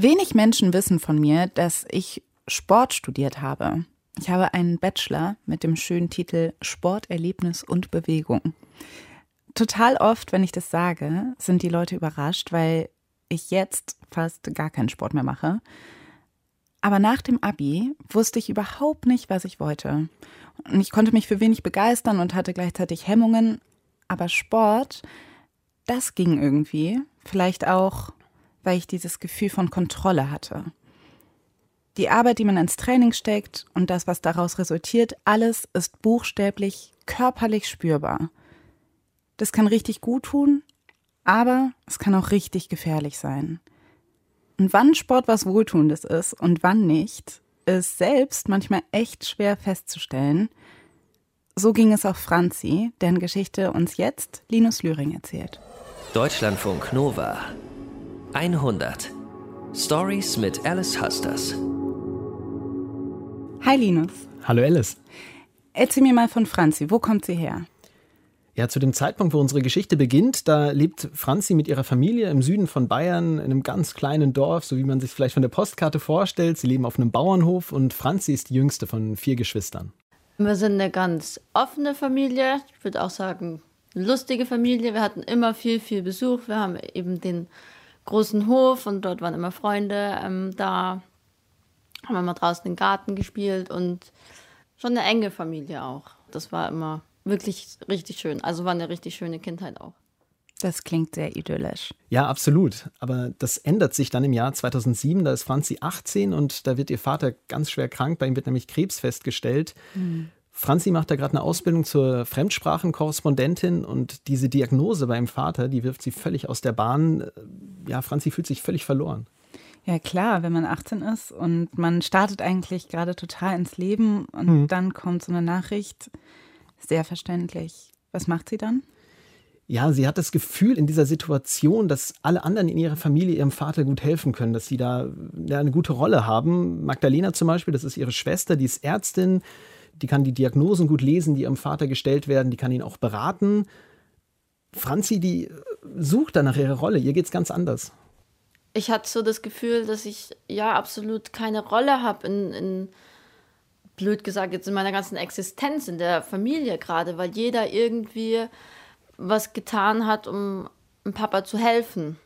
Wenig Menschen wissen von mir, dass ich Sport studiert habe. Ich habe einen Bachelor mit dem schönen Titel Sport, Erlebnis und Bewegung. Total oft, wenn ich das sage, sind die Leute überrascht, weil ich jetzt fast gar keinen Sport mehr mache. Aber nach dem Abi wusste ich überhaupt nicht, was ich wollte. Und ich konnte mich für wenig begeistern und hatte gleichzeitig Hemmungen. Aber Sport, das ging irgendwie. Vielleicht auch, weil ich dieses Gefühl von Kontrolle hatte. Die Arbeit, die man ins Training steckt und das, was daraus resultiert, alles ist buchstäblich körperlich spürbar. Das kann richtig gut tun, aber es kann auch richtig gefährlich sein. Und wann Sport was Wohltuendes ist und wann nicht, ist selbst manchmal echt schwer festzustellen. So ging es auch Franzi, deren Geschichte uns jetzt Linus Lühring erzählt. Deutschlandfunk Nova 100 Stories mit Alice Husters. Hi Linus. Hallo Alice. Erzähl mir mal von Franzi. Wo kommt sie her? Ja, zu dem Zeitpunkt, wo unsere Geschichte beginnt, da lebt Franzi mit ihrer Familie im Süden von Bayern in einem ganz kleinen Dorf, so wie man sich vielleicht von der Postkarte vorstellt. Sie leben auf einem Bauernhof und Franzi ist die jüngste von vier Geschwistern. Wir sind eine ganz offene Familie. Ich würde auch sagen, eine lustige Familie. Wir hatten immer viel, viel Besuch. Wir haben eben den großen Hof und dort waren immer Freunde ähm, da. Haben wir mal draußen im Garten gespielt und schon eine enge Familie auch. Das war immer wirklich richtig schön. Also war eine richtig schöne Kindheit auch. Das klingt sehr idyllisch. Ja, absolut. Aber das ändert sich dann im Jahr 2007. Da ist Franzi 18 und da wird ihr Vater ganz schwer krank. Bei ihm wird nämlich Krebs festgestellt. Mhm. Franzi macht da gerade eine Ausbildung zur Fremdsprachenkorrespondentin und diese Diagnose beim Vater, die wirft sie völlig aus der Bahn. Ja, Franzi fühlt sich völlig verloren. Ja, klar, wenn man 18 ist und man startet eigentlich gerade total ins Leben und mhm. dann kommt so eine Nachricht, sehr verständlich. Was macht sie dann? Ja, sie hat das Gefühl in dieser Situation, dass alle anderen in ihrer Familie ihrem Vater gut helfen können, dass sie da eine gute Rolle haben. Magdalena zum Beispiel, das ist ihre Schwester, die ist Ärztin, die kann die Diagnosen gut lesen, die ihrem Vater gestellt werden, die kann ihn auch beraten. Franzi, die sucht dann nach ihrer Rolle, ihr geht es ganz anders. Ich hatte so das Gefühl, dass ich ja absolut keine Rolle habe in, in blöd gesagt, jetzt in meiner ganzen Existenz, in der Familie gerade, weil jeder irgendwie was getan hat, um dem Papa zu helfen.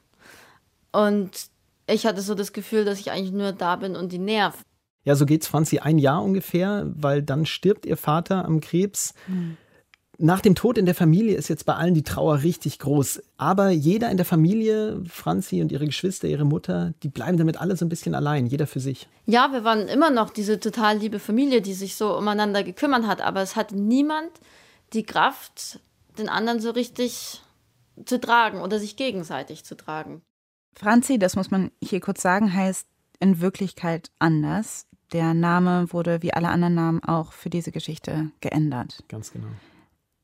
Und ich hatte so das Gefühl, dass ich eigentlich nur da bin und die nerv. Ja, so geht es Franzi ein Jahr ungefähr, weil dann stirbt ihr Vater am Krebs. Mhm. Nach dem Tod in der Familie ist jetzt bei allen die Trauer richtig groß. Aber jeder in der Familie, Franzi und ihre Geschwister, ihre Mutter, die bleiben damit alle so ein bisschen allein, jeder für sich. Ja, wir waren immer noch diese total liebe Familie, die sich so umeinander gekümmert hat. Aber es hat niemand die Kraft, den anderen so richtig zu tragen oder sich gegenseitig zu tragen. Franzi, das muss man hier kurz sagen, heißt in Wirklichkeit anders. Der Name wurde wie alle anderen Namen auch für diese Geschichte geändert. Ganz genau.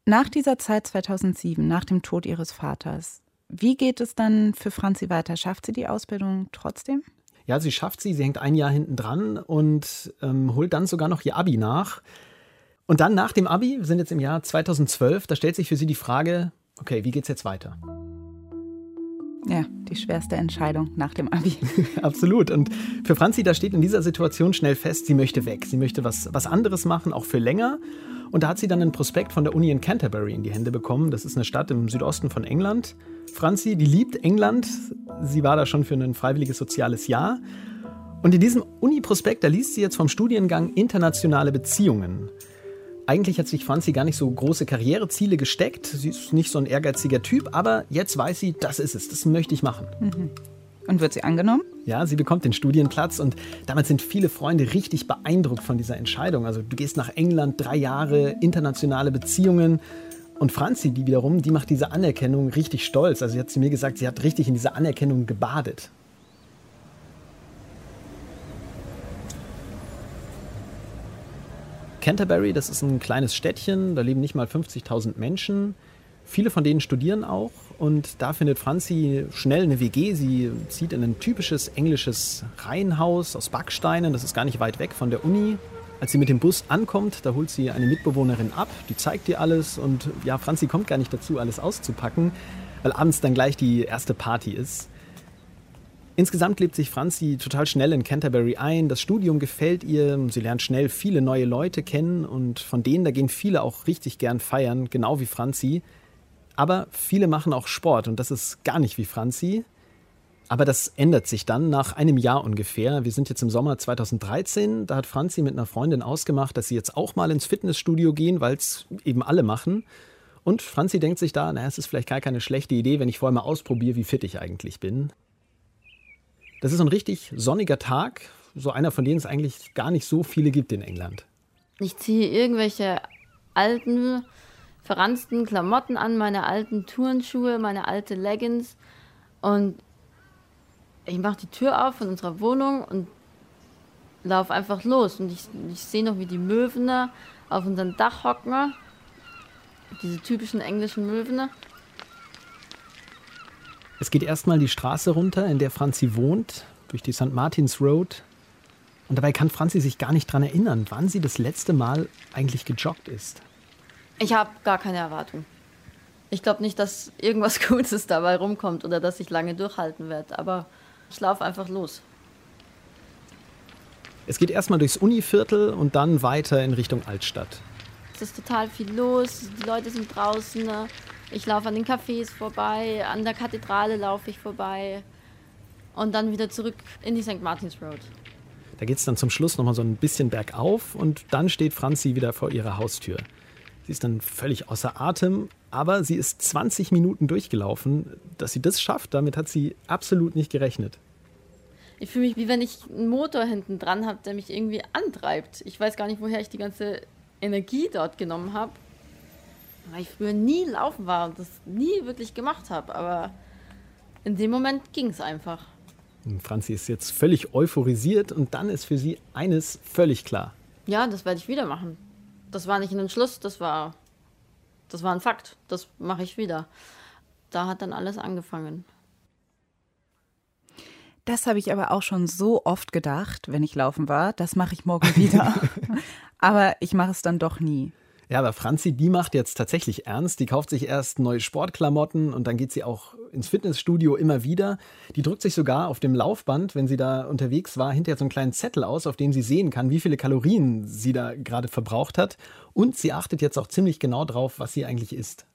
Nach dieser Zeit 2007, nach dem Tod ihres Vaters, wie geht es dann für Franzi weiter? Schafft sie die Ausbildung trotzdem? Ja, sie schafft sie. Sie hängt ein Jahr hinten dran und ähm, holt dann sogar noch ihr Abi nach. Und dann nach dem Abi, wir sind jetzt im Jahr 2012, da stellt sich für sie die Frage, okay, wie geht's jetzt weiter? Ja, die schwerste Entscheidung nach dem Abi. Absolut. Und für Franzi, da steht in dieser Situation schnell fest, sie möchte weg. Sie möchte was, was anderes machen, auch für länger. Und da hat sie dann einen Prospekt von der Uni in Canterbury in die Hände bekommen. Das ist eine Stadt im Südosten von England. Franzi, die liebt England. Sie war da schon für ein freiwilliges soziales Jahr. Und in diesem Uni-Prospekt, da liest sie jetzt vom Studiengang Internationale Beziehungen. Eigentlich hat sich Franzi gar nicht so große Karriereziele gesteckt. Sie ist nicht so ein ehrgeiziger Typ, aber jetzt weiß sie, das ist es, das möchte ich machen. Mhm. Und wird sie angenommen? Ja, sie bekommt den Studienplatz und damit sind viele Freunde richtig beeindruckt von dieser Entscheidung. Also du gehst nach England, drei Jahre, internationale Beziehungen. Und Franzi, die wiederum, die macht diese Anerkennung richtig stolz. Also sie hat zu mir gesagt, sie hat richtig in dieser Anerkennung gebadet. Canterbury, das ist ein kleines Städtchen, da leben nicht mal 50.000 Menschen. Viele von denen studieren auch und da findet Franzi schnell eine WG. Sie zieht in ein typisches englisches Reihenhaus aus Backsteinen, das ist gar nicht weit weg von der Uni. Als sie mit dem Bus ankommt, da holt sie eine Mitbewohnerin ab, die zeigt ihr alles und ja, Franzi kommt gar nicht dazu, alles auszupacken, weil abends dann gleich die erste Party ist. Insgesamt lebt sich Franzi total schnell in Canterbury ein. Das Studium gefällt ihr. Sie lernt schnell viele neue Leute kennen und von denen, da gehen viele auch richtig gern feiern, genau wie Franzi. Aber viele machen auch Sport und das ist gar nicht wie Franzi. Aber das ändert sich dann nach einem Jahr ungefähr. Wir sind jetzt im Sommer 2013. Da hat Franzi mit einer Freundin ausgemacht, dass sie jetzt auch mal ins Fitnessstudio gehen, weil es eben alle machen. Und Franzi denkt sich da, naja, es ist vielleicht gar keine schlechte Idee, wenn ich vorher mal ausprobiere, wie fit ich eigentlich bin. Das ist ein richtig sonniger Tag, so einer, von denen es eigentlich gar nicht so viele gibt in England. Ich ziehe irgendwelche alten, verranzten Klamotten an, meine alten Turnschuhe, meine alte Leggings und ich mache die Tür auf von unserer Wohnung und laufe einfach los. Und ich, ich sehe noch, wie die Möwen auf unserem Dach hocken. Diese typischen englischen Möwen. Es geht erstmal die Straße runter, in der Franzi wohnt, durch die St. Martins Road. Und dabei kann Franzi sich gar nicht daran erinnern, wann sie das letzte Mal eigentlich gejoggt ist. Ich habe gar keine Erwartung. Ich glaube nicht, dass irgendwas Gutes dabei rumkommt oder dass ich lange durchhalten werde, aber ich laufe einfach los. Es geht erstmal durchs Univiertel und dann weiter in Richtung Altstadt. Es ist total viel los, die Leute sind draußen. Ich laufe an den Cafés vorbei, an der Kathedrale laufe ich vorbei und dann wieder zurück in die St. Martins Road. Da geht es dann zum Schluss nochmal so ein bisschen bergauf und dann steht Franzi wieder vor ihrer Haustür. Sie ist dann völlig außer Atem, aber sie ist 20 Minuten durchgelaufen. Dass sie das schafft, damit hat sie absolut nicht gerechnet. Ich fühle mich wie wenn ich einen Motor hinten dran habe, der mich irgendwie antreibt. Ich weiß gar nicht, woher ich die ganze Energie dort genommen habe weil ich früher nie laufen war und das nie wirklich gemacht habe. Aber in dem Moment ging es einfach. Franzi ist jetzt völlig euphorisiert und dann ist für sie eines völlig klar. Ja, das werde ich wieder machen. Das war nicht ein Entschluss, das war, das war ein Fakt. Das mache ich wieder. Da hat dann alles angefangen. Das habe ich aber auch schon so oft gedacht, wenn ich laufen war. Das mache ich morgen wieder. aber ich mache es dann doch nie. Ja, aber Franzi, die macht jetzt tatsächlich ernst. Die kauft sich erst neue Sportklamotten und dann geht sie auch ins Fitnessstudio immer wieder. Die drückt sich sogar auf dem Laufband, wenn sie da unterwegs war, hinterher so einen kleinen Zettel aus, auf dem sie sehen kann, wie viele Kalorien sie da gerade verbraucht hat. Und sie achtet jetzt auch ziemlich genau drauf, was sie eigentlich isst.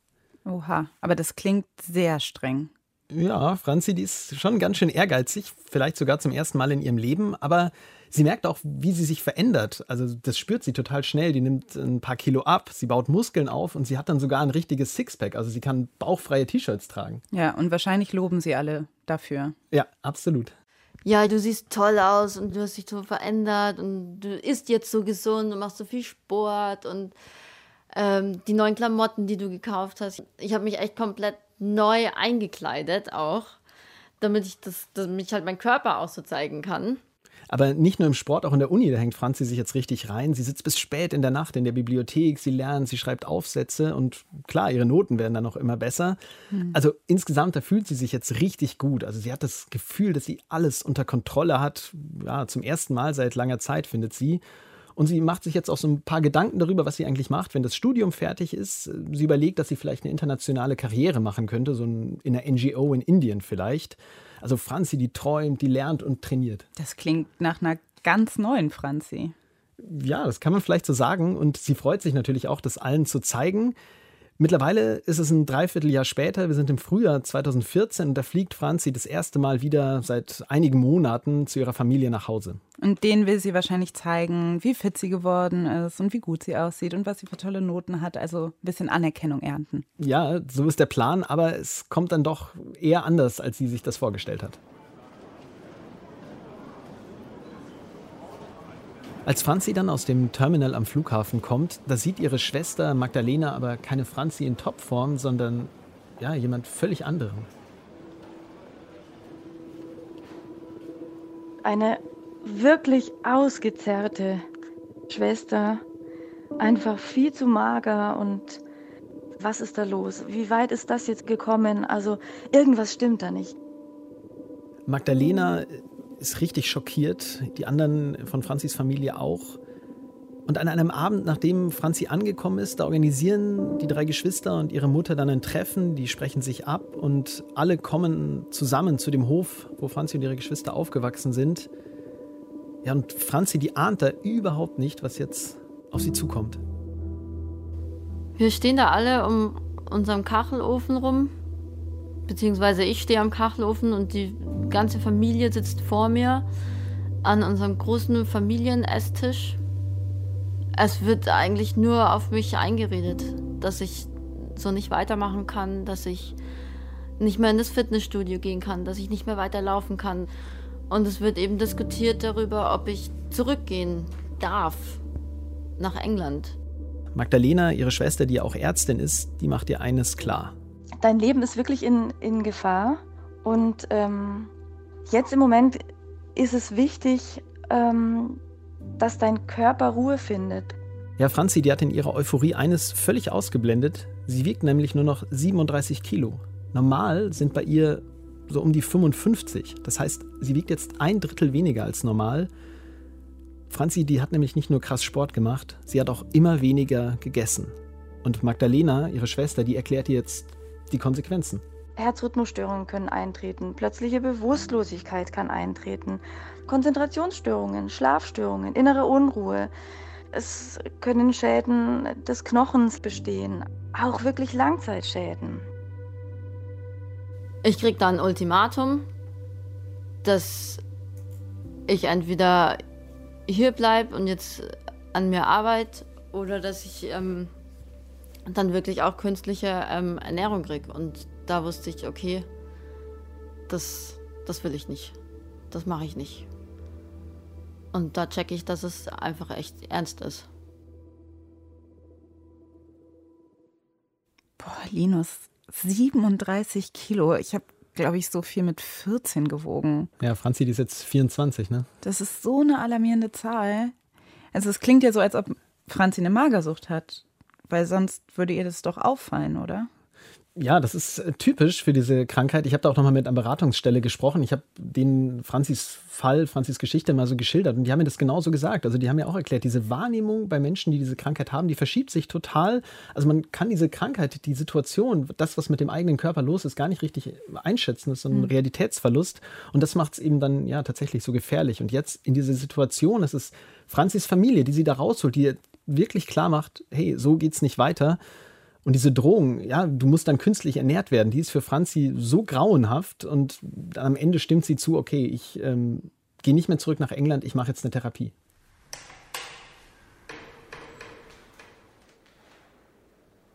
Oha, aber das klingt sehr streng. Ja, Franzi, die ist schon ganz schön ehrgeizig, vielleicht sogar zum ersten Mal in ihrem Leben, aber sie merkt auch, wie sie sich verändert. Also das spürt sie total schnell. Die nimmt ein paar Kilo ab, sie baut Muskeln auf und sie hat dann sogar ein richtiges Sixpack. Also sie kann bauchfreie T-Shirts tragen. Ja, und wahrscheinlich loben sie alle dafür. Ja, absolut. Ja, du siehst toll aus und du hast dich so verändert und du isst jetzt so gesund und machst so viel Sport und ähm, die neuen Klamotten, die du gekauft hast. Ich habe mich echt komplett neu eingekleidet auch, damit ich das, damit ich halt meinen Körper auch so zeigen kann. Aber nicht nur im Sport, auch in der Uni, da hängt Franzi sich jetzt richtig rein. Sie sitzt bis spät in der Nacht in der Bibliothek, sie lernt, sie schreibt Aufsätze und klar, ihre Noten werden dann auch immer besser. Mhm. Also insgesamt, da fühlt sie sich jetzt richtig gut. Also sie hat das Gefühl, dass sie alles unter Kontrolle hat. Ja, zum ersten Mal seit langer Zeit, findet sie. Und sie macht sich jetzt auch so ein paar Gedanken darüber, was sie eigentlich macht, wenn das Studium fertig ist. Sie überlegt, dass sie vielleicht eine internationale Karriere machen könnte, so in einer NGO in Indien vielleicht. Also Franzi, die träumt, die lernt und trainiert. Das klingt nach einer ganz neuen Franzi. Ja, das kann man vielleicht so sagen. Und sie freut sich natürlich auch, das allen zu zeigen. Mittlerweile ist es ein Dreivierteljahr später, wir sind im Frühjahr 2014 und da fliegt Franzi das erste Mal wieder seit einigen Monaten zu ihrer Familie nach Hause. Und denen will sie wahrscheinlich zeigen, wie fit sie geworden ist und wie gut sie aussieht und was sie für tolle Noten hat, also ein bisschen Anerkennung ernten. Ja, so ist der Plan, aber es kommt dann doch eher anders, als sie sich das vorgestellt hat. Als Franzi dann aus dem Terminal am Flughafen kommt, da sieht ihre Schwester Magdalena aber keine Franzi in Topform, sondern ja, jemand völlig anderen. Eine wirklich ausgezerrte Schwester, einfach viel zu mager und was ist da los? Wie weit ist das jetzt gekommen? Also irgendwas stimmt da nicht. Magdalena ist richtig schockiert, die anderen von Franzis Familie auch. Und an einem Abend, nachdem Franzi angekommen ist, da organisieren die drei Geschwister und ihre Mutter dann ein Treffen, die sprechen sich ab und alle kommen zusammen zu dem Hof, wo Franzi und ihre Geschwister aufgewachsen sind. Ja, und Franzi, die ahnt da überhaupt nicht, was jetzt auf sie zukommt. Wir stehen da alle um unserem Kachelofen rum, beziehungsweise ich stehe am Kachelofen und die ganze Familie sitzt vor mir an unserem großen Familienesstisch es wird eigentlich nur auf mich eingeredet, dass ich so nicht weitermachen kann, dass ich nicht mehr in das Fitnessstudio gehen kann, dass ich nicht mehr weiterlaufen kann. Und es wird eben diskutiert darüber, ob ich zurückgehen darf nach England. Magdalena, ihre Schwester, die auch Ärztin ist, die macht dir eines klar. Dein Leben ist wirklich in, in Gefahr. Und ähm, jetzt im Moment ist es wichtig, ähm, dass dein Körper Ruhe findet. Ja, Franzi, die hat in ihrer Euphorie eines völlig ausgeblendet. Sie wiegt nämlich nur noch 37 Kilo. Normal sind bei ihr so um die 55. Das heißt, sie wiegt jetzt ein Drittel weniger als normal. Franzi, die hat nämlich nicht nur krass Sport gemacht, sie hat auch immer weniger gegessen. Und Magdalena, ihre Schwester, die erklärt ihr jetzt die Konsequenzen. Herzrhythmusstörungen können eintreten, plötzliche Bewusstlosigkeit kann eintreten, Konzentrationsstörungen, Schlafstörungen, innere Unruhe. Es können Schäden des Knochens bestehen, auch wirklich Langzeitschäden. Ich krieg dann ein Ultimatum, dass ich entweder hier bleibe und jetzt an mir arbeite oder dass ich ähm, dann wirklich auch künstliche ähm, Ernährung kriege. Und da wusste ich, okay, das, das will ich nicht. Das mache ich nicht. Und da checke ich, dass es einfach echt ernst ist. Boah, Linus, 37 Kilo. Ich habe, glaube ich, so viel mit 14 gewogen. Ja, Franzi, die ist jetzt 24, ne? Das ist so eine alarmierende Zahl. Also es klingt ja so, als ob Franzi eine Magersucht hat. Weil sonst würde ihr das doch auffallen, oder? Ja, das ist äh, typisch für diese Krankheit. Ich habe da auch nochmal mit einer Beratungsstelle gesprochen. Ich habe den Franzis Fall, Franzis Geschichte mal so geschildert und die haben mir das genauso gesagt. Also die haben mir auch erklärt, diese Wahrnehmung bei Menschen, die diese Krankheit haben, die verschiebt sich total. Also man kann diese Krankheit, die Situation, das, was mit dem eigenen Körper los ist, gar nicht richtig einschätzen. Das ist so ein mhm. Realitätsverlust und das macht es eben dann ja tatsächlich so gefährlich. Und jetzt in dieser Situation, es ist Franzis Familie, die sie da rausholt, die wirklich klar macht, hey, so geht's nicht weiter. Und diese Drohung, ja, du musst dann künstlich ernährt werden, die ist für Franzi so grauenhaft und am Ende stimmt sie zu, okay, ich ähm, gehe nicht mehr zurück nach England, ich mache jetzt eine Therapie.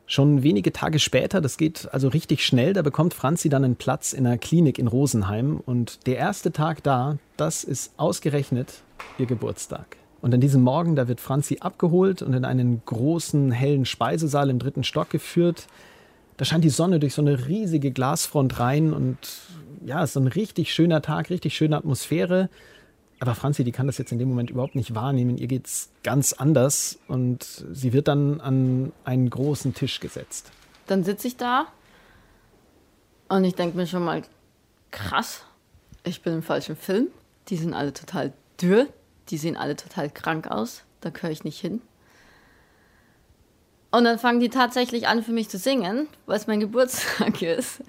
Schon wenige Tage später, das geht also richtig schnell, da bekommt Franzi dann einen Platz in einer Klinik in Rosenheim und der erste Tag da, das ist ausgerechnet ihr Geburtstag. Und an diesem Morgen, da wird Franzi abgeholt und in einen großen, hellen Speisesaal im dritten Stock geführt. Da scheint die Sonne durch so eine riesige Glasfront rein und ja, es ist so ein richtig schöner Tag, richtig schöne Atmosphäre. Aber Franzi, die kann das jetzt in dem Moment überhaupt nicht wahrnehmen. Ihr geht es ganz anders und sie wird dann an einen großen Tisch gesetzt. Dann sitze ich da und ich denke mir schon mal, krass, ich bin im falschen Film. Die sind alle total dürr, die sehen alle total krank aus, da gehöre ich nicht hin. Und dann fangen die tatsächlich an für mich zu singen, weil es mein Geburtstag ist.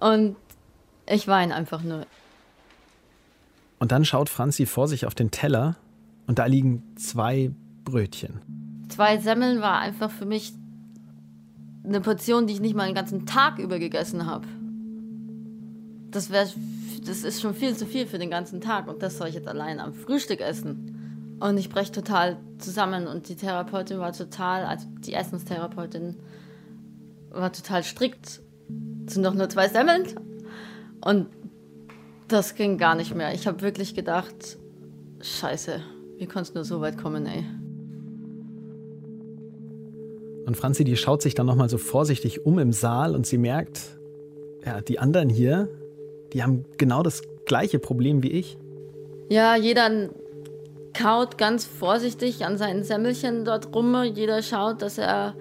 Und ich weine einfach nur. Und dann schaut Franzi vor sich auf den Teller und da liegen zwei Brötchen. Zwei Semmeln war einfach für mich eine Portion, die ich nicht mal den ganzen Tag über gegessen habe. Das wäre das ist schon viel zu viel für den ganzen Tag und das soll ich jetzt allein am Frühstück essen. Und ich breche total zusammen und die Therapeutin war total, also die Essenstherapeutin war total strikt. Es sind doch nur zwei Semmeln. Und das ging gar nicht mehr. Ich habe wirklich gedacht, scheiße, wie konnte es nur so weit kommen, ey. Und Franzi, die schaut sich dann nochmal so vorsichtig um im Saal und sie merkt, ja, die anderen hier, die haben genau das gleiche Problem wie ich. Ja, jeder kaut ganz vorsichtig an seinen Semmelchen dort rum. Jeder schaut, dass er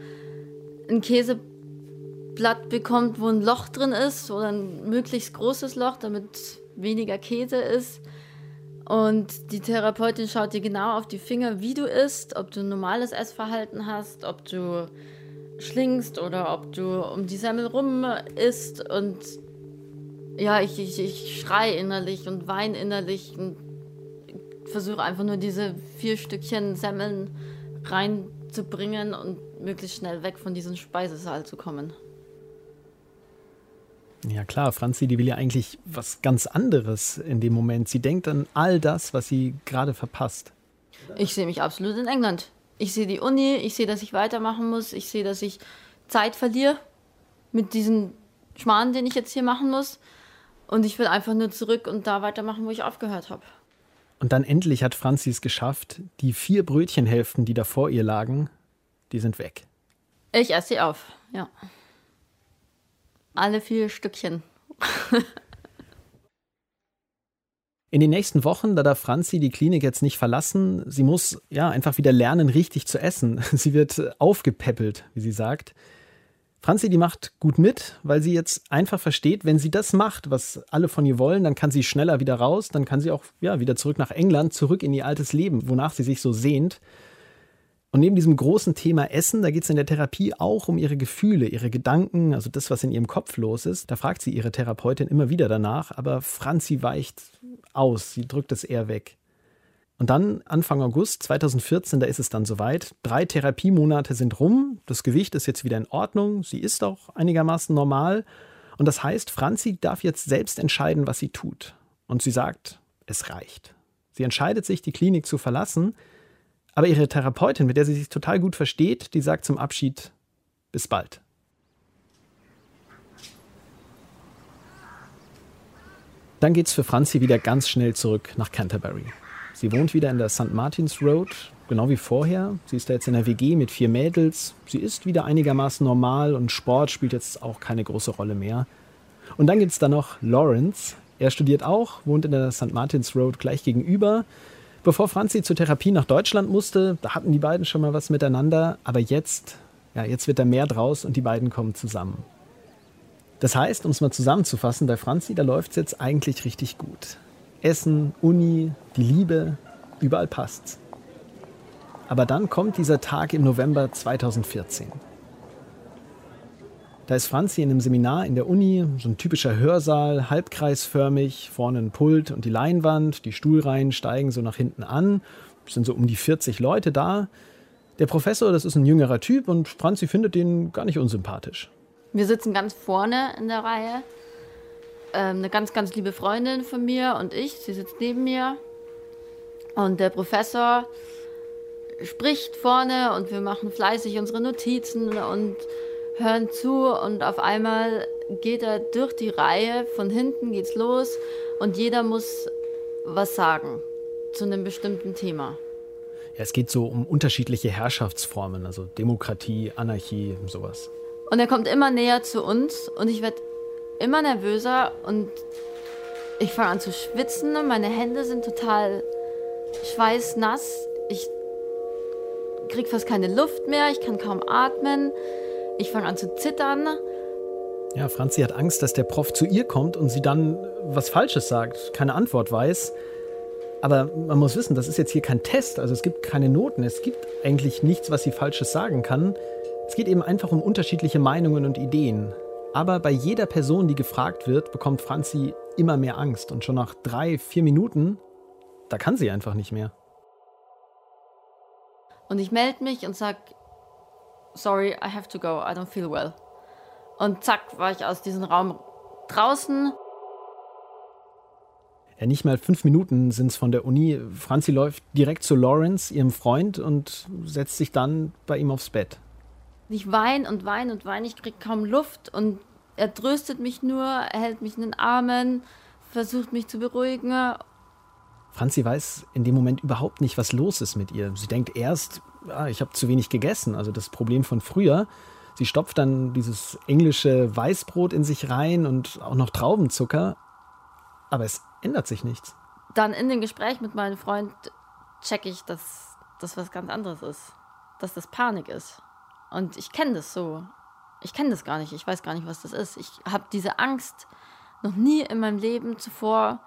ein Käseblatt bekommt, wo ein Loch drin ist oder ein möglichst großes Loch, damit weniger Käse ist. Und die Therapeutin schaut dir genau auf die Finger, wie du isst, ob du ein normales Essverhalten hast, ob du schlingst oder ob du um die Semmel rum isst. Und ja, ich, ich, ich schrei innerlich und weine innerlich und versuche einfach nur diese vier Stückchen Semmeln reinzubringen und möglichst schnell weg von diesem Speisesaal zu kommen. Ja klar, Franzi, die will ja eigentlich was ganz anderes in dem Moment. Sie denkt an all das, was sie gerade verpasst. Ich sehe mich absolut in England. Ich sehe die Uni, ich sehe, dass ich weitermachen muss, ich sehe, dass ich Zeit verliere mit diesem Schmarrn, den ich jetzt hier machen muss. Und ich will einfach nur zurück und da weitermachen, wo ich aufgehört habe. Und dann endlich hat Franzi es geschafft. Die vier Brötchenhälften, die da vor ihr lagen, die sind weg. Ich esse sie auf, ja. Alle vier Stückchen. In den nächsten Wochen, da darf Franzi die Klinik jetzt nicht verlassen. Sie muss ja einfach wieder lernen, richtig zu essen. Sie wird aufgepäppelt, wie sie sagt. Franzi, die macht gut mit, weil sie jetzt einfach versteht, wenn sie das macht, was alle von ihr wollen, dann kann sie schneller wieder raus, dann kann sie auch ja, wieder zurück nach England, zurück in ihr altes Leben, wonach sie sich so sehnt. Und neben diesem großen Thema Essen, da geht es in der Therapie auch um ihre Gefühle, ihre Gedanken, also das, was in ihrem Kopf los ist. Da fragt sie ihre Therapeutin immer wieder danach, aber Franzi weicht aus, sie drückt es eher weg. Und dann Anfang August 2014, da ist es dann soweit. Drei Therapiemonate sind rum. Das Gewicht ist jetzt wieder in Ordnung. Sie ist auch einigermaßen normal. Und das heißt, Franzi darf jetzt selbst entscheiden, was sie tut. Und sie sagt, es reicht. Sie entscheidet sich, die Klinik zu verlassen. Aber ihre Therapeutin, mit der sie sich total gut versteht, die sagt zum Abschied, bis bald. Dann geht's für Franzi wieder ganz schnell zurück nach Canterbury. Sie wohnt wieder in der St. Martins Road, genau wie vorher. Sie ist da jetzt in der WG mit vier Mädels. Sie ist wieder einigermaßen normal und Sport spielt jetzt auch keine große Rolle mehr. Und dann gibt es da noch Lawrence. Er studiert auch, wohnt in der St. Martins Road gleich gegenüber. Bevor Franzi zur Therapie nach Deutschland musste, da hatten die beiden schon mal was miteinander. Aber jetzt, ja, jetzt wird da mehr draus und die beiden kommen zusammen. Das heißt, um es mal zusammenzufassen, bei Franzi, da läuft es jetzt eigentlich richtig gut. Essen, Uni, die Liebe, überall passt's. Aber dann kommt dieser Tag im November 2014. Da ist Franzi in einem Seminar in der Uni, so ein typischer Hörsaal, halbkreisförmig, vorne ein Pult und die Leinwand, die Stuhlreihen steigen so nach hinten an, es sind so um die 40 Leute da. Der Professor, das ist ein jüngerer Typ und Franzi findet den gar nicht unsympathisch. Wir sitzen ganz vorne in der Reihe ähm, eine ganz, ganz liebe Freundin von mir und ich, sie sitzt neben mir. Und der Professor spricht vorne und wir machen fleißig unsere Notizen und hören zu und auf einmal geht er durch die Reihe, von hinten geht's los und jeder muss was sagen zu einem bestimmten Thema. Ja, es geht so um unterschiedliche Herrschaftsformen, also Demokratie, Anarchie, sowas. Und er kommt immer näher zu uns und ich werde immer nervöser und ich fange an zu schwitzen. Meine Hände sind total schweißnass. Ich kriege fast keine Luft mehr. Ich kann kaum atmen. Ich fange an zu zittern. Ja, Franzi hat Angst, dass der Prof zu ihr kommt und sie dann was Falsches sagt, keine Antwort weiß. Aber man muss wissen, das ist jetzt hier kein Test, also es gibt keine Noten, es gibt eigentlich nichts, was sie Falsches sagen kann. Es geht eben einfach um unterschiedliche Meinungen und Ideen. Aber bei jeder Person, die gefragt wird, bekommt Franzi immer mehr Angst. Und schon nach drei, vier Minuten, da kann sie einfach nicht mehr. Und ich melde mich und sage, sorry, I have to go, I don't feel well. Und zack, war ich aus diesem Raum draußen. Ja, nicht mal fünf Minuten sind es von der Uni. Franzi läuft direkt zu Lawrence, ihrem Freund, und setzt sich dann bei ihm aufs Bett. Ich weine und weine und weine, ich kriege kaum Luft und er tröstet mich nur, er hält mich in den Armen, versucht mich zu beruhigen. Franzi weiß in dem Moment überhaupt nicht, was los ist mit ihr. Sie denkt erst, ja, ich habe zu wenig gegessen, also das Problem von früher. Sie stopft dann dieses englische Weißbrot in sich rein und auch noch Traubenzucker. Aber es ändert sich nichts. Dann in dem Gespräch mit meinem Freund checke ich, dass das was ganz anderes ist. Dass das Panik ist. Und ich kenne das so. Ich kenne das gar nicht. Ich weiß gar nicht, was das ist. Ich habe diese Angst noch nie in meinem Leben zuvor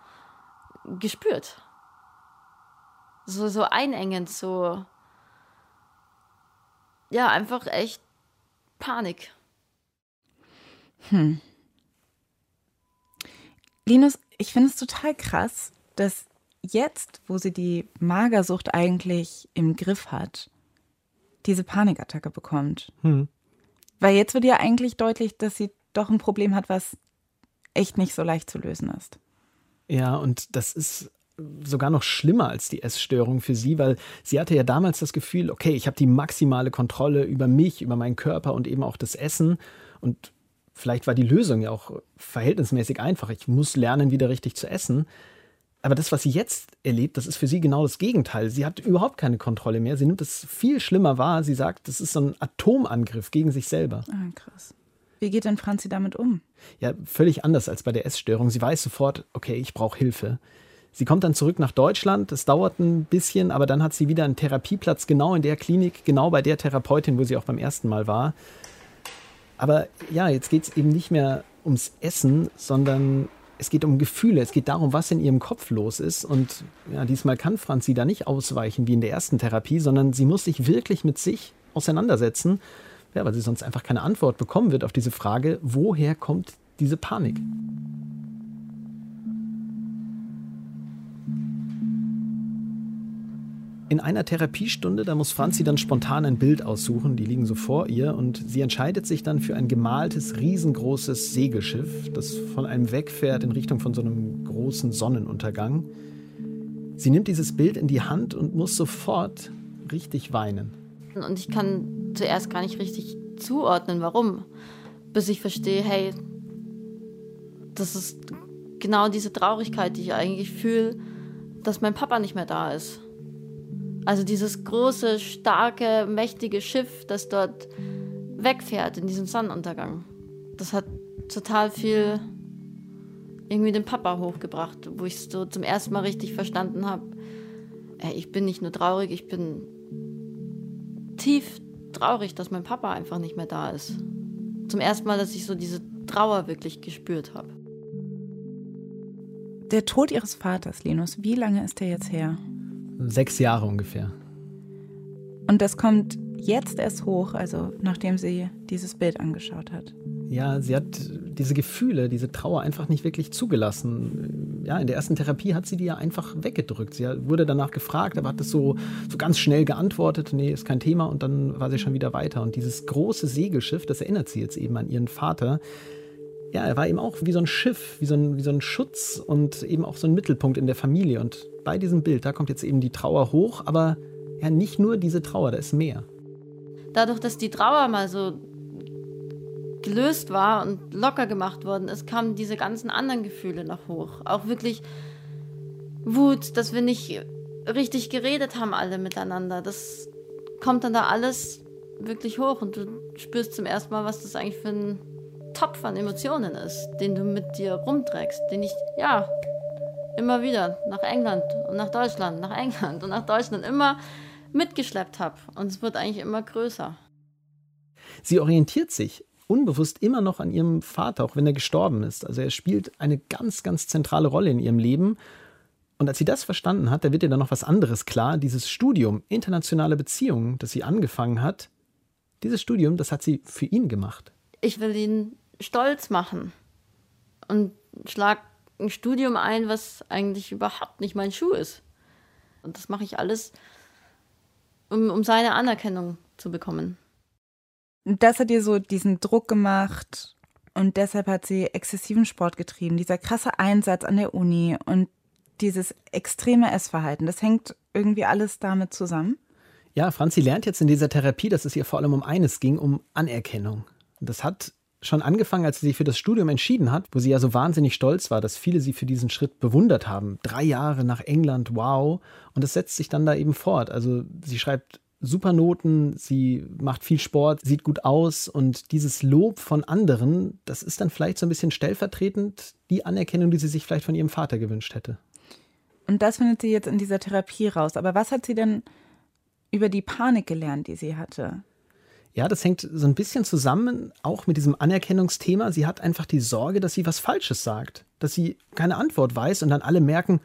gespürt. so, so einengend, so. Ja, einfach echt Panik. Hm. Linus, ich finde es total krass, dass jetzt, wo sie die Magersucht eigentlich im Griff hat, diese Panikattacke bekommt. Hm. Weil jetzt wird ja eigentlich deutlich, dass sie doch ein Problem hat, was echt nicht so leicht zu lösen ist. Ja, und das ist sogar noch schlimmer als die Essstörung für sie, weil sie hatte ja damals das Gefühl, okay, ich habe die maximale Kontrolle über mich, über meinen Körper und eben auch das Essen. Und vielleicht war die Lösung ja auch verhältnismäßig einfach. Ich muss lernen, wieder richtig zu essen. Aber das, was sie jetzt erlebt, das ist für sie genau das Gegenteil. Sie hat überhaupt keine Kontrolle mehr. Sie nimmt es viel schlimmer wahr. Sie sagt, das ist so ein Atomangriff gegen sich selber. Ah, krass. Wie geht denn Franzi damit um? Ja, völlig anders als bei der Essstörung. Sie weiß sofort, okay, ich brauche Hilfe. Sie kommt dann zurück nach Deutschland. Es dauert ein bisschen, aber dann hat sie wieder einen Therapieplatz genau in der Klinik, genau bei der Therapeutin, wo sie auch beim ersten Mal war. Aber ja, jetzt geht es eben nicht mehr ums Essen, sondern es geht um Gefühle. Es geht darum, was in ihrem Kopf los ist. Und ja, diesmal kann Franzi da nicht ausweichen wie in der ersten Therapie, sondern sie muss sich wirklich mit sich auseinandersetzen ja, weil sie sonst einfach keine Antwort bekommen wird auf diese Frage, woher kommt diese Panik? In einer Therapiestunde, da muss Franzi dann spontan ein Bild aussuchen, die liegen so vor ihr und sie entscheidet sich dann für ein gemaltes, riesengroßes Segelschiff, das von einem wegfährt in Richtung von so einem großen Sonnenuntergang. Sie nimmt dieses Bild in die Hand und muss sofort richtig weinen. Und ich kann zuerst gar nicht richtig zuordnen, warum. Bis ich verstehe, hey, das ist genau diese Traurigkeit, die ich eigentlich fühle, dass mein Papa nicht mehr da ist. Also dieses große, starke, mächtige Schiff, das dort wegfährt in diesem Sonnenuntergang. Das hat total viel irgendwie den Papa hochgebracht, wo ich es so zum ersten Mal richtig verstanden habe. Ich bin nicht nur traurig, ich bin tief traurig, dass mein Papa einfach nicht mehr da ist. Zum ersten Mal, dass ich so diese Trauer wirklich gespürt habe. Der Tod Ihres Vaters, Linus, wie lange ist der jetzt her? Sechs Jahre ungefähr. Und das kommt jetzt erst hoch, also nachdem sie dieses Bild angeschaut hat. Ja, sie hat diese Gefühle, diese Trauer einfach nicht wirklich zugelassen. Ja, in der ersten Therapie hat sie die ja einfach weggedrückt. Sie wurde danach gefragt, aber hat das so, so ganz schnell geantwortet, nee, ist kein Thema und dann war sie schon wieder weiter. Und dieses große Segelschiff, das erinnert sie jetzt eben an ihren Vater. Ja, er war eben auch wie so ein Schiff, wie so ein, wie so ein Schutz und eben auch so ein Mittelpunkt in der Familie. Und bei diesem Bild, da kommt jetzt eben die Trauer hoch, aber ja, nicht nur diese Trauer, da ist mehr. Dadurch, dass die Trauer mal so gelöst war und locker gemacht worden ist, kamen diese ganzen anderen Gefühle noch hoch. Auch wirklich Wut, dass wir nicht richtig geredet haben alle miteinander. Das kommt dann da alles wirklich hoch und du spürst zum ersten Mal, was das eigentlich für ein Topf an Emotionen ist, den du mit dir rumträgst, den ich, ja, immer wieder nach England und nach Deutschland, nach England und nach Deutschland immer mitgeschleppt habe. Und es wird eigentlich immer größer. Sie orientiert sich unbewusst immer noch an ihrem Vater, auch wenn er gestorben ist. Also er spielt eine ganz, ganz zentrale Rolle in ihrem Leben. Und als sie das verstanden hat, da wird ihr dann noch was anderes klar. Dieses Studium internationale Beziehungen, das sie angefangen hat, dieses Studium, das hat sie für ihn gemacht. Ich will ihn stolz machen und schlag ein Studium ein, was eigentlich überhaupt nicht mein Schuh ist. Und das mache ich alles, um, um seine Anerkennung zu bekommen. Und das hat ihr so diesen Druck gemacht und deshalb hat sie exzessiven Sport getrieben. Dieser krasse Einsatz an der Uni und dieses extreme Essverhalten, das hängt irgendwie alles damit zusammen. Ja, Franzi lernt jetzt in dieser Therapie, dass es ihr vor allem um eines ging, um Anerkennung. Und das hat schon angefangen, als sie sich für das Studium entschieden hat, wo sie ja so wahnsinnig stolz war, dass viele sie für diesen Schritt bewundert haben. Drei Jahre nach England, wow. Und das setzt sich dann da eben fort. Also sie schreibt super Noten, sie macht viel Sport, sieht gut aus und dieses Lob von anderen, das ist dann vielleicht so ein bisschen stellvertretend die Anerkennung, die sie sich vielleicht von ihrem Vater gewünscht hätte. Und das findet sie jetzt in dieser Therapie raus. Aber was hat sie denn über die Panik gelernt, die sie hatte? Ja, das hängt so ein bisschen zusammen, auch mit diesem Anerkennungsthema. Sie hat einfach die Sorge, dass sie was Falsches sagt, dass sie keine Antwort weiß und dann alle merken,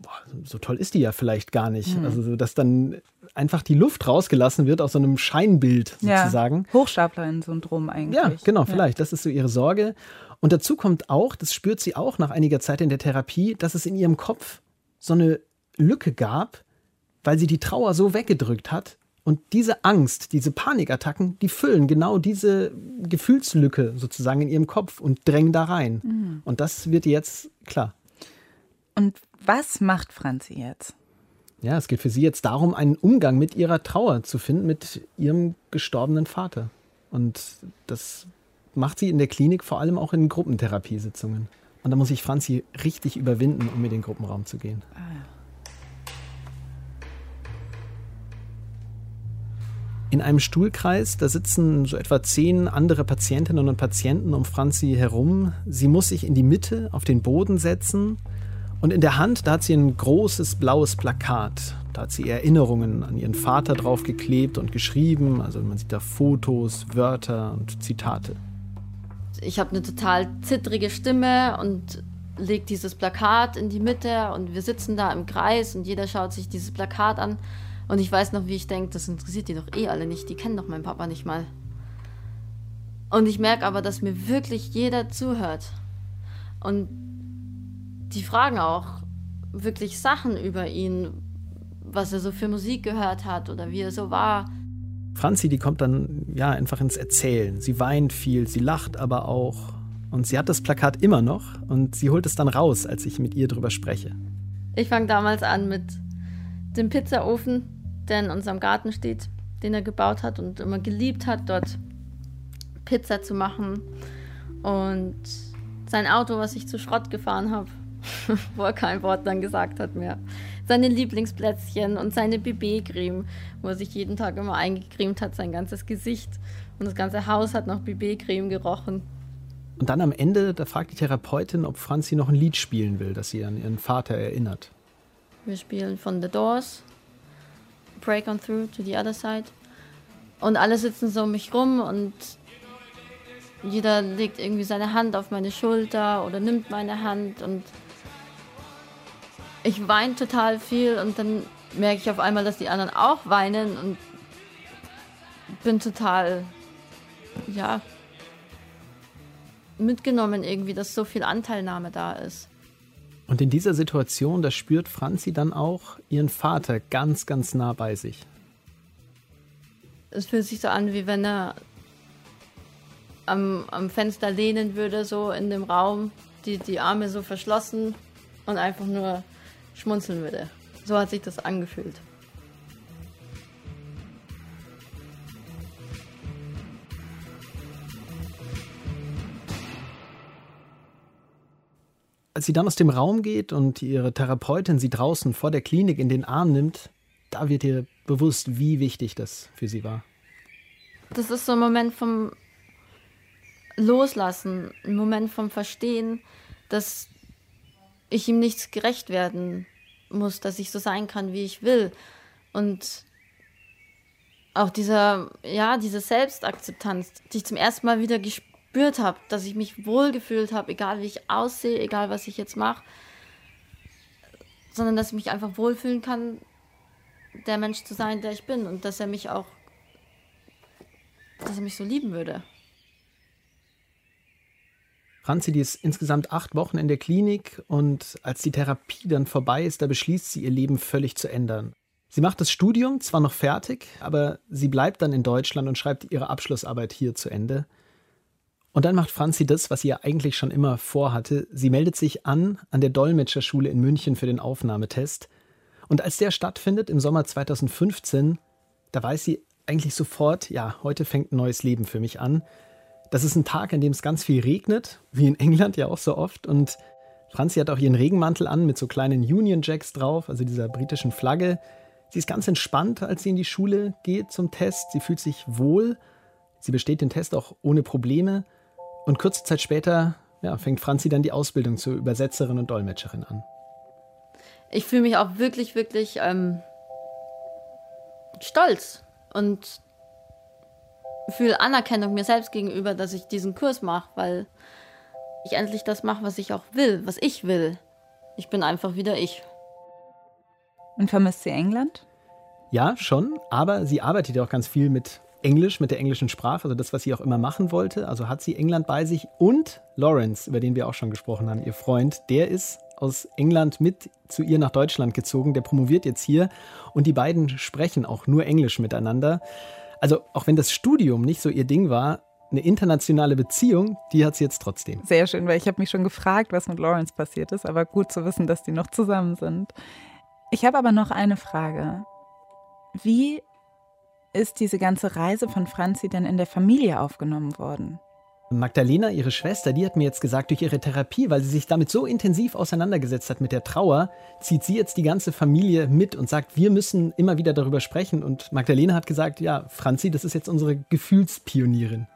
boah, so toll ist die ja vielleicht gar nicht. Mhm. Also, dass dann einfach die Luft rausgelassen wird aus so einem Scheinbild sozusagen. Ja, Hochstaplerin-Syndrom eigentlich. Ja, genau, vielleicht. Ja. Das ist so ihre Sorge. Und dazu kommt auch, das spürt sie auch nach einiger Zeit in der Therapie, dass es in ihrem Kopf so eine Lücke gab, weil sie die Trauer so weggedrückt hat. Und diese Angst, diese Panikattacken, die füllen genau diese Gefühlslücke sozusagen in ihrem Kopf und drängen da rein. Mhm. Und das wird jetzt klar. Und was macht Franzi jetzt? Ja, es geht für sie jetzt darum, einen Umgang mit ihrer Trauer zu finden, mit ihrem gestorbenen Vater. Und das macht sie in der Klinik vor allem auch in Gruppentherapiesitzungen. Und da muss sich Franzi richtig überwinden, um in den Gruppenraum zu gehen. Ah, ja. In einem Stuhlkreis, da sitzen so etwa zehn andere Patientinnen und Patienten um Franzi herum. Sie muss sich in die Mitte auf den Boden setzen und in der Hand, da hat sie ein großes blaues Plakat. Da hat sie Erinnerungen an ihren Vater draufgeklebt und geschrieben. Also man sieht da Fotos, Wörter und Zitate. Ich habe eine total zittrige Stimme und lege dieses Plakat in die Mitte und wir sitzen da im Kreis und jeder schaut sich dieses Plakat an. Und ich weiß noch, wie ich denke, das interessiert die doch eh alle nicht. Die kennen doch meinen Papa nicht mal. Und ich merke aber, dass mir wirklich jeder zuhört. Und die fragen auch wirklich Sachen über ihn, was er so für Musik gehört hat oder wie er so war. Franzi, die kommt dann ja einfach ins Erzählen. Sie weint viel, sie lacht aber auch. Und sie hat das Plakat immer noch und sie holt es dann raus, als ich mit ihr drüber spreche. Ich fange damals an mit dem Pizzaofen, der in unserem Garten steht, den er gebaut hat und immer geliebt hat, dort Pizza zu machen. Und sein Auto, was ich zu Schrott gefahren habe, wo er kein Wort dann gesagt hat mehr. Seine Lieblingsplätzchen und seine BB-Creme, wo er sich jeden Tag immer eingecremt hat, sein ganzes Gesicht. Und das ganze Haus hat nach BB-Creme gerochen. Und dann am Ende, da fragt die Therapeutin, ob Franzi noch ein Lied spielen will, das sie an ihren Vater erinnert. Wir spielen von The Doors, Break on Through to the Other Side. Und alle sitzen so um mich rum und jeder legt irgendwie seine Hand auf meine Schulter oder nimmt meine Hand und ich weine total viel und dann merke ich auf einmal, dass die anderen auch weinen und bin total, ja, mitgenommen irgendwie, dass so viel Anteilnahme da ist. Und in dieser Situation, da spürt Franzi dann auch ihren Vater ganz, ganz nah bei sich. Es fühlt sich so an, wie wenn er am, am Fenster lehnen würde, so in dem Raum, die, die Arme so verschlossen und einfach nur schmunzeln würde. So hat sich das angefühlt. Als sie dann aus dem Raum geht und ihre Therapeutin sie draußen vor der Klinik in den Arm nimmt, da wird ihr bewusst, wie wichtig das für sie war. Das ist so ein Moment vom Loslassen, ein Moment vom Verstehen, dass ich ihm nichts gerecht werden muss, dass ich so sein kann, wie ich will. Und auch dieser, ja, diese Selbstakzeptanz, die ich zum ersten Mal wieder gespürt habe, dass ich mich wohlgefühlt habe, egal wie ich aussehe, egal was ich jetzt mache, sondern dass ich mich einfach wohlfühlen kann, der Mensch zu sein, der ich bin und dass er mich auch, dass er mich so lieben würde. Franzi, die ist insgesamt acht Wochen in der Klinik und als die Therapie dann vorbei ist, da beschließt sie, ihr Leben völlig zu ändern. Sie macht das Studium zwar noch fertig, aber sie bleibt dann in Deutschland und schreibt ihre Abschlussarbeit hier zu Ende. Und dann macht Franzi das, was sie ja eigentlich schon immer vorhatte. Sie meldet sich an an der Dolmetscherschule in München für den Aufnahmetest. Und als der stattfindet im Sommer 2015, da weiß sie eigentlich sofort, ja, heute fängt ein neues Leben für mich an. Das ist ein Tag, an dem es ganz viel regnet, wie in England ja auch so oft. Und Franzi hat auch ihren Regenmantel an mit so kleinen Union Jacks drauf, also dieser britischen Flagge. Sie ist ganz entspannt, als sie in die Schule geht zum Test. Sie fühlt sich wohl. Sie besteht den Test auch ohne Probleme. Und kurze Zeit später ja, fängt Franzi dann die Ausbildung zur Übersetzerin und Dolmetscherin an. Ich fühle mich auch wirklich, wirklich ähm, stolz und fühle Anerkennung mir selbst gegenüber, dass ich diesen Kurs mache, weil ich endlich das mache, was ich auch will, was ich will. Ich bin einfach wieder ich. Und vermisst sie England? Ja, schon, aber sie arbeitet ja auch ganz viel mit Englisch, mit der englischen Sprache, also das, was sie auch immer machen wollte. Also hat sie England bei sich und Lawrence, über den wir auch schon gesprochen haben, ihr Freund, der ist aus England mit zu ihr nach Deutschland gezogen, der promoviert jetzt hier und die beiden sprechen auch nur Englisch miteinander. Also auch wenn das Studium nicht so ihr Ding war, eine internationale Beziehung, die hat sie jetzt trotzdem. Sehr schön, weil ich habe mich schon gefragt, was mit Lawrence passiert ist, aber gut zu wissen, dass die noch zusammen sind. Ich habe aber noch eine Frage. Wie ist diese ganze Reise von Franzi denn in der Familie aufgenommen worden? Magdalena, ihre Schwester, die hat mir jetzt gesagt, durch ihre Therapie, weil sie sich damit so intensiv auseinandergesetzt hat mit der Trauer, zieht sie jetzt die ganze Familie mit und sagt, wir müssen immer wieder darüber sprechen. Und Magdalena hat gesagt, ja, Franzi, das ist jetzt unsere Gefühlspionierin.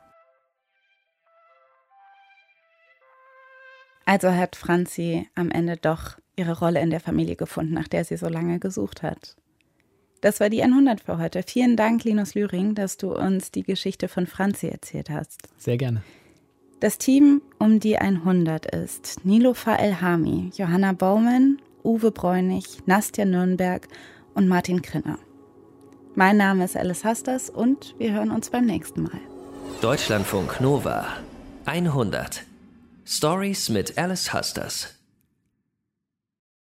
Also hat Franzi am Ende doch ihre Rolle in der Familie gefunden, nach der sie so lange gesucht hat. Das war die 100 für heute. Vielen Dank, Linus Lühring, dass du uns die Geschichte von Franzi erzählt hast. Sehr gerne. Das Team um die 100 ist Nilofa Elhami, Johanna Baumann, Uwe Bräunig, Nastja Nürnberg und Martin Krinner. Mein Name ist Alice Hasters und wir hören uns beim nächsten Mal. Deutschlandfunk Nova 100 Stories mit Alice Husters.